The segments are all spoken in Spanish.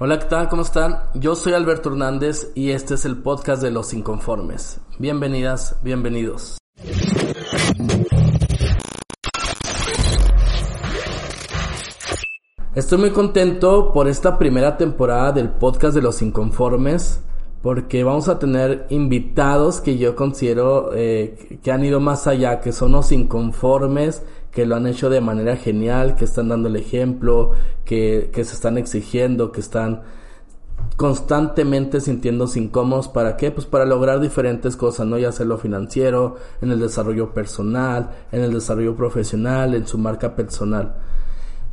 Hola, ¿qué tal? ¿Cómo están? Yo soy Alberto Hernández y este es el podcast de Los Inconformes. Bienvenidas, bienvenidos. Estoy muy contento por esta primera temporada del podcast de Los Inconformes porque vamos a tener invitados que yo considero eh, que han ido más allá, que son los inconformes, que lo han hecho de manera genial, que están dando el ejemplo, que, que se están exigiendo, que están constantemente sintiéndose incómodos. ¿Para qué? Pues para lograr diferentes cosas, ¿no? Ya sea lo financiero, en el desarrollo personal, en el desarrollo profesional, en su marca personal.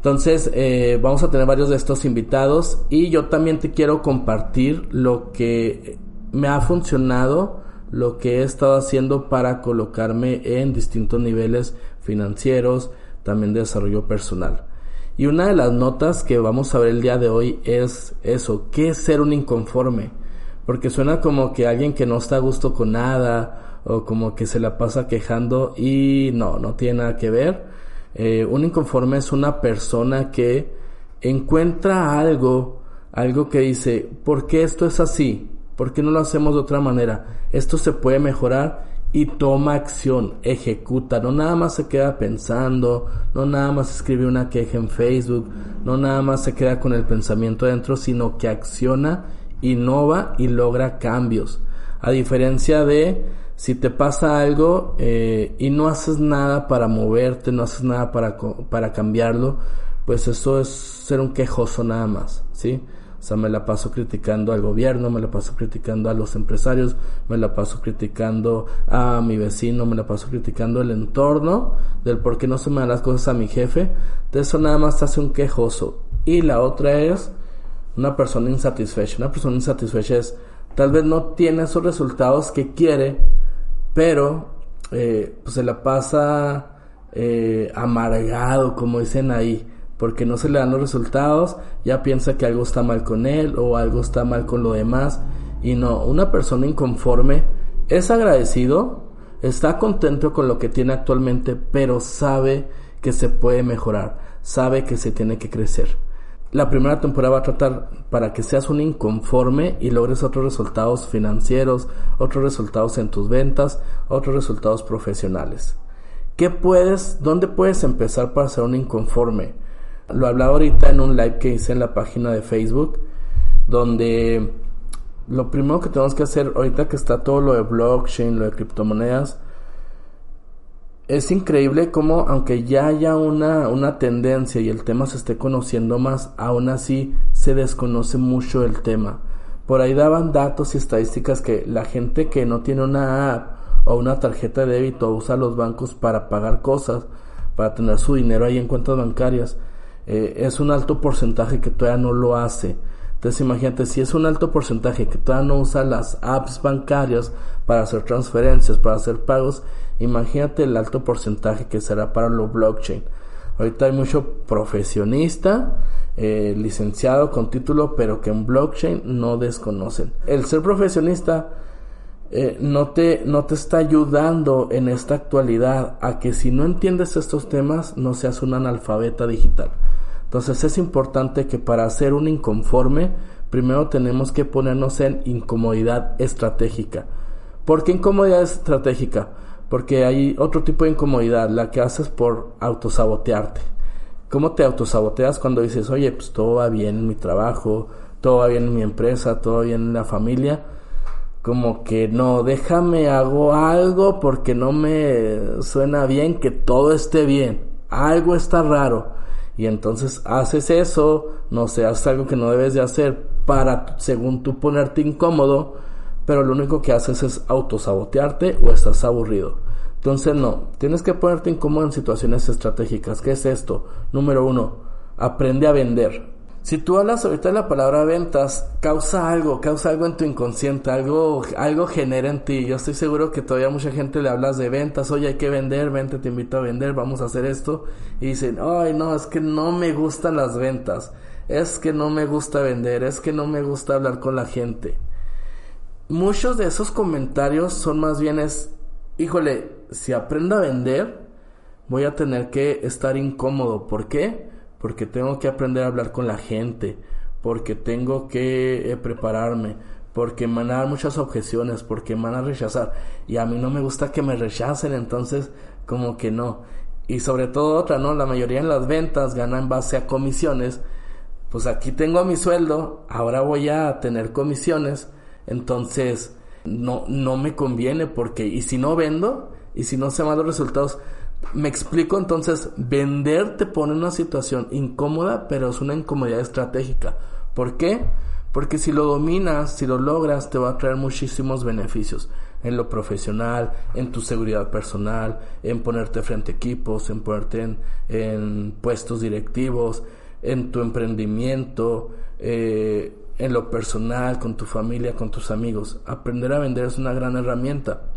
Entonces, eh, vamos a tener varios de estos invitados y yo también te quiero compartir lo que me ha funcionado, lo que he estado haciendo para colocarme en distintos niveles financieros, también de desarrollo personal. Y una de las notas que vamos a ver el día de hoy es eso, ¿qué es ser un inconforme? Porque suena como que alguien que no está a gusto con nada o como que se la pasa quejando y no, no tiene nada que ver eh, un inconforme es una persona que encuentra algo, algo que dice, ¿por qué esto es así? ¿Por qué no lo hacemos de otra manera? Esto se puede mejorar y toma acción, ejecuta, no nada más se queda pensando, no nada más escribe una queja en Facebook, no nada más se queda con el pensamiento dentro, sino que acciona, innova y logra cambios. A diferencia de si te pasa algo eh, y no haces nada para moverte, no haces nada para, para cambiarlo, pues eso es ser un quejoso nada más, ¿sí? O sea, me la paso criticando al gobierno, me la paso criticando a los empresarios, me la paso criticando a mi vecino, me la paso criticando el entorno del por qué no se me dan las cosas a mi jefe. De eso nada más te hace un quejoso. Y la otra es una persona insatisfecha. Una persona insatisfecha es tal vez no tiene esos resultados que quiere, pero eh, pues se la pasa eh, amargado, como dicen ahí, porque no se le dan los resultados, ya piensa que algo está mal con él o algo está mal con lo demás, y no, una persona inconforme es agradecido, está contento con lo que tiene actualmente, pero sabe que se puede mejorar, sabe que se tiene que crecer. La primera temporada va a tratar para que seas un inconforme y logres otros resultados financieros, otros resultados en tus ventas, otros resultados profesionales. ¿Qué puedes, dónde puedes empezar para ser un inconforme? Lo hablaba ahorita en un live que hice en la página de Facebook, donde lo primero que tenemos que hacer ahorita que está todo lo de blockchain, lo de criptomonedas, es increíble cómo, aunque ya haya una, una tendencia y el tema se esté conociendo más, aún así se desconoce mucho el tema. Por ahí daban datos y estadísticas que la gente que no tiene una app o una tarjeta de débito usa los bancos para pagar cosas, para tener su dinero ahí en cuentas bancarias, eh, es un alto porcentaje que todavía no lo hace. Entonces imagínate, si es un alto porcentaje que todavía no usa las apps bancarias para hacer transferencias, para hacer pagos, Imagínate el alto porcentaje que será para lo blockchain. Ahorita hay mucho profesionista, eh, licenciado con título, pero que en blockchain no desconocen. El ser profesionista eh, no, te, no te está ayudando en esta actualidad a que si no entiendes estos temas no seas un analfabeta digital. Entonces es importante que para ser un inconforme, primero tenemos que ponernos en incomodidad estratégica. ¿Por qué incomodidad estratégica? Porque hay otro tipo de incomodidad, la que haces por autosabotearte. ¿Cómo te autosaboteas cuando dices, oye, pues todo va bien en mi trabajo, todo va bien en mi empresa, todo va bien en la familia? Como que no, déjame, hago algo porque no me suena bien que todo esté bien. Algo está raro. Y entonces haces eso, no sé, haces algo que no debes de hacer para, según tú, ponerte incómodo pero lo único que haces es autosabotearte o estás aburrido. Entonces no, tienes que ponerte incómodo en situaciones estratégicas. ¿Qué es esto? Número uno, aprende a vender. Si tú hablas ahorita de la palabra ventas, causa algo, causa algo en tu inconsciente, algo, algo genera en ti. Yo estoy seguro que todavía mucha gente le hablas de ventas, oye, hay que vender, vente, te invito a vender, vamos a hacer esto. Y dicen, ay, no, es que no me gustan las ventas, es que no me gusta vender, es que no me gusta hablar con la gente muchos de esos comentarios son más bien es, híjole, si aprendo a vender, voy a tener que estar incómodo. ¿Por qué? Porque tengo que aprender a hablar con la gente. porque tengo que eh, prepararme, porque me van a dar muchas objeciones, porque me van a rechazar. Y a mí no me gusta que me rechacen, entonces como que no. Y sobre todo otra, ¿no? La mayoría en las ventas gana en base a comisiones. Pues aquí tengo mi sueldo, ahora voy a tener comisiones, entonces no, no me conviene porque, y si no vendo, y si no se van los resultados, me explico entonces, vender te pone en una situación incómoda, pero es una incomodidad estratégica. ¿Por qué? Porque si lo dominas, si lo logras, te va a traer muchísimos beneficios en lo profesional, en tu seguridad personal, en ponerte frente a equipos, en ponerte en, puestos directivos, en tu emprendimiento, eh, en lo personal, con tu familia, con tus amigos. Aprender a vender es una gran herramienta.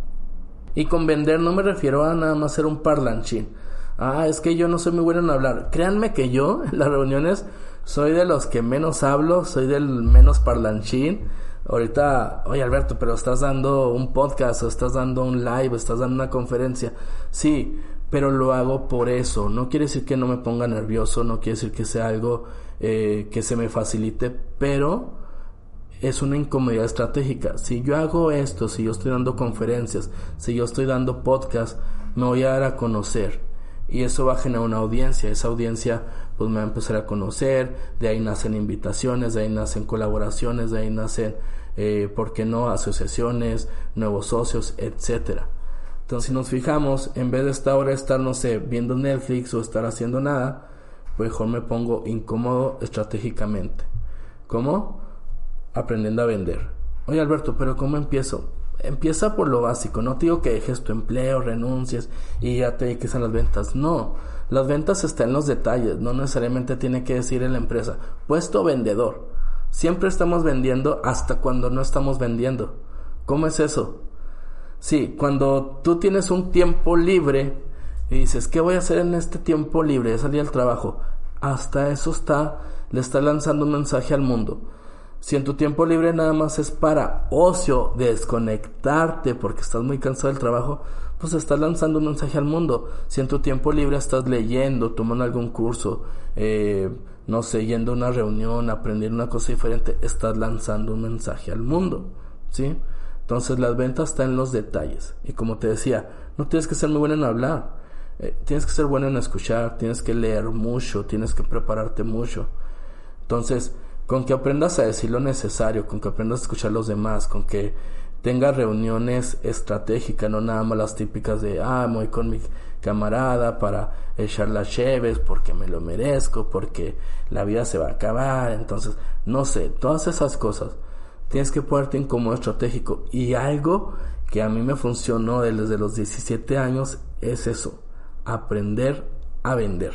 Y con vender no me refiero a nada más ser un parlanchín. Ah, es que yo no soy muy bueno en hablar. Créanme que yo en las reuniones soy de los que menos hablo, soy del menos parlanchín. Ahorita, oye Alberto, pero estás dando un podcast o estás dando un live, o estás dando una conferencia. Sí, pero lo hago por eso. No quiere decir que no me ponga nervioso, no quiere decir que sea algo eh, que se me facilite, pero es una incomodidad estratégica. Si yo hago esto, si yo estoy dando conferencias, si yo estoy dando podcast, me voy a dar a conocer. Y eso va a generar una audiencia. Esa audiencia pues me va a empezar a conocer. De ahí nacen invitaciones, de ahí nacen colaboraciones, de ahí nacen, eh, ¿por qué no?, asociaciones, nuevos socios, etcétera. Entonces, si nos fijamos, en vez de estar ahora estar, no sé, viendo Netflix o estar haciendo nada, pues mejor me pongo incómodo estratégicamente. ¿Cómo? Aprendiendo a vender. Oye Alberto, pero ¿cómo empiezo? Empieza por lo básico, no te digo que dejes tu empleo, renuncies y ya te dediques a las ventas. No, las ventas están en los detalles, no necesariamente tiene que decir en la empresa. Puesto vendedor. Siempre estamos vendiendo hasta cuando no estamos vendiendo. ¿Cómo es eso? Sí, cuando tú tienes un tiempo libre y dices, ¿qué voy a hacer en este tiempo libre? Salir al trabajo. Hasta eso está, le está lanzando un mensaje al mundo. Si en tu tiempo libre nada más es para ocio, desconectarte porque estás muy cansado del trabajo, pues estás lanzando un mensaje al mundo. Si en tu tiempo libre estás leyendo, tomando algún curso, eh, no sé, yendo a una reunión, aprendiendo una cosa diferente, estás lanzando un mensaje al mundo, ¿sí? Entonces las ventas están en los detalles. Y como te decía, no tienes que ser muy bueno en hablar. Eh, tienes que ser bueno en escuchar, tienes que leer mucho, tienes que prepararte mucho. Entonces, con que aprendas a decir lo necesario, con que aprendas a escuchar a los demás, con que tengas reuniones estratégicas, no nada más las típicas de, ah, voy con mi camarada para echar las cheves porque me lo merezco, porque la vida se va a acabar, entonces, no sé, todas esas cosas. Tienes que ponerte en como estratégico. Y algo que a mí me funcionó desde los 17 años es eso, aprender a vender.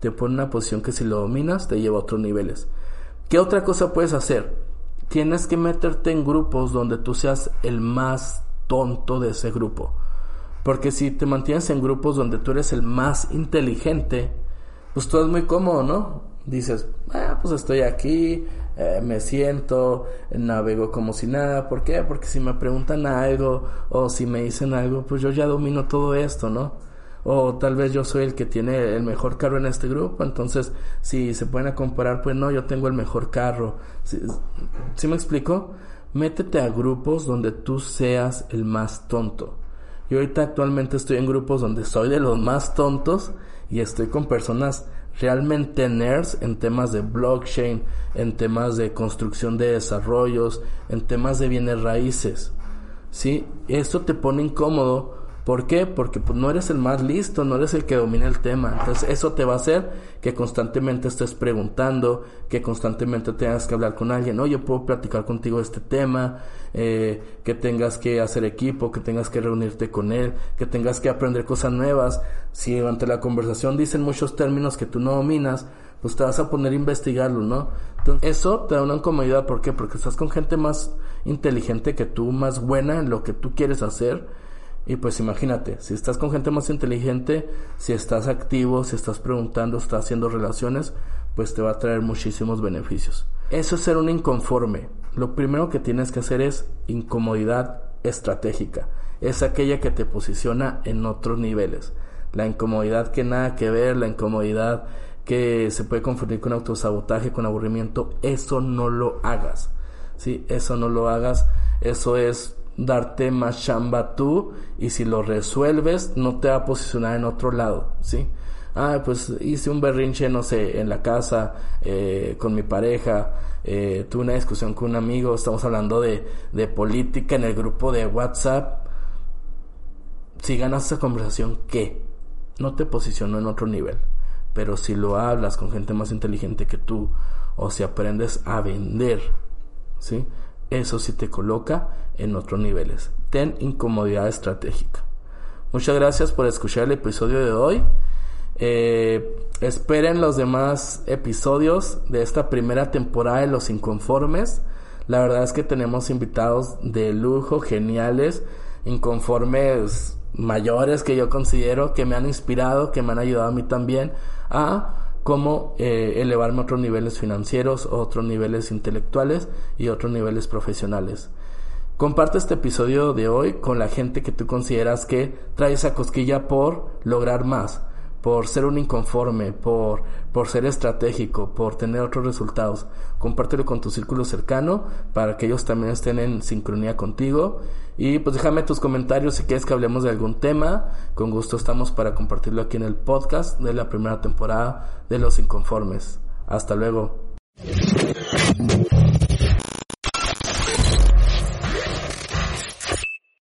Te pone una posición que si lo dominas te lleva a otros niveles. ¿Qué otra cosa puedes hacer? Tienes que meterte en grupos donde tú seas el más tonto de ese grupo. Porque si te mantienes en grupos donde tú eres el más inteligente, pues todo es muy cómodo, ¿no? Dices, ah, pues estoy aquí, eh, me siento, navego como si nada. ¿Por qué? Porque si me preguntan algo o si me dicen algo, pues yo ya domino todo esto, ¿no? O tal vez yo soy el que tiene el mejor carro en este grupo, entonces si se pueden comparar, pues no, yo tengo el mejor carro. ¿Sí, me explico? Métete a grupos donde tú seas el más tonto. Yo ahorita actualmente estoy en grupos donde soy de los más tontos y estoy con personas realmente nerds en temas de blockchain, en temas de construcción de desarrollos, en temas de bienes raíces. ¿Sí? Esto te pone incómodo ¿Por qué? Porque pues, no eres el más listo, no eres el que domina el tema. Entonces eso te va a hacer que constantemente estés preguntando, que constantemente tengas que hablar con alguien. Oye, puedo platicar contigo este tema, eh, que tengas que hacer equipo, que tengas que reunirte con él, que tengas que aprender cosas nuevas. Si durante la conversación dicen muchos términos que tú no dominas, pues te vas a poner a investigarlo, ¿no? Entonces, eso te da una incomodidad. ¿Por qué? Porque estás con gente más inteligente que tú, más buena en lo que tú quieres hacer y pues imagínate, si estás con gente más inteligente, si estás activo, si estás preguntando, estás haciendo relaciones, pues te va a traer muchísimos beneficios. Eso es ser un inconforme. Lo primero que tienes que hacer es incomodidad estratégica. Es aquella que te posiciona en otros niveles. La incomodidad que nada que ver, la incomodidad que se puede confundir con autosabotaje, con aburrimiento, eso no lo hagas. ¿sí? Eso no lo hagas. Eso es darte más chamba tú y si lo resuelves no te va a posicionar en otro lado, ¿sí? Ah, pues hice un berrinche, no sé, en la casa, eh, con mi pareja, eh, tuve una discusión con un amigo, estamos hablando de, de política en el grupo de WhatsApp. Si ganas esa conversación, ¿qué? No te posicionó en otro nivel. Pero si lo hablas con gente más inteligente que tú, o si aprendes a vender, ¿sí? Eso sí te coloca en otros niveles. Ten incomodidad estratégica. Muchas gracias por escuchar el episodio de hoy. Eh, esperen los demás episodios de esta primera temporada de Los Inconformes. La verdad es que tenemos invitados de lujo, geniales, inconformes mayores que yo considero que me han inspirado, que me han ayudado a mí también a cómo eh, elevarme a otros niveles financieros, otros niveles intelectuales y otros niveles profesionales. Comparte este episodio de hoy con la gente que tú consideras que trae esa cosquilla por lograr más, por ser un inconforme, por, por ser estratégico, por tener otros resultados. Compártelo con tu círculo cercano para que ellos también estén en sincronía contigo y pues déjame tus comentarios si quieres que hablemos de algún tema. Con gusto estamos para compartirlo aquí en el podcast de la primera temporada de Los Inconformes. Hasta luego.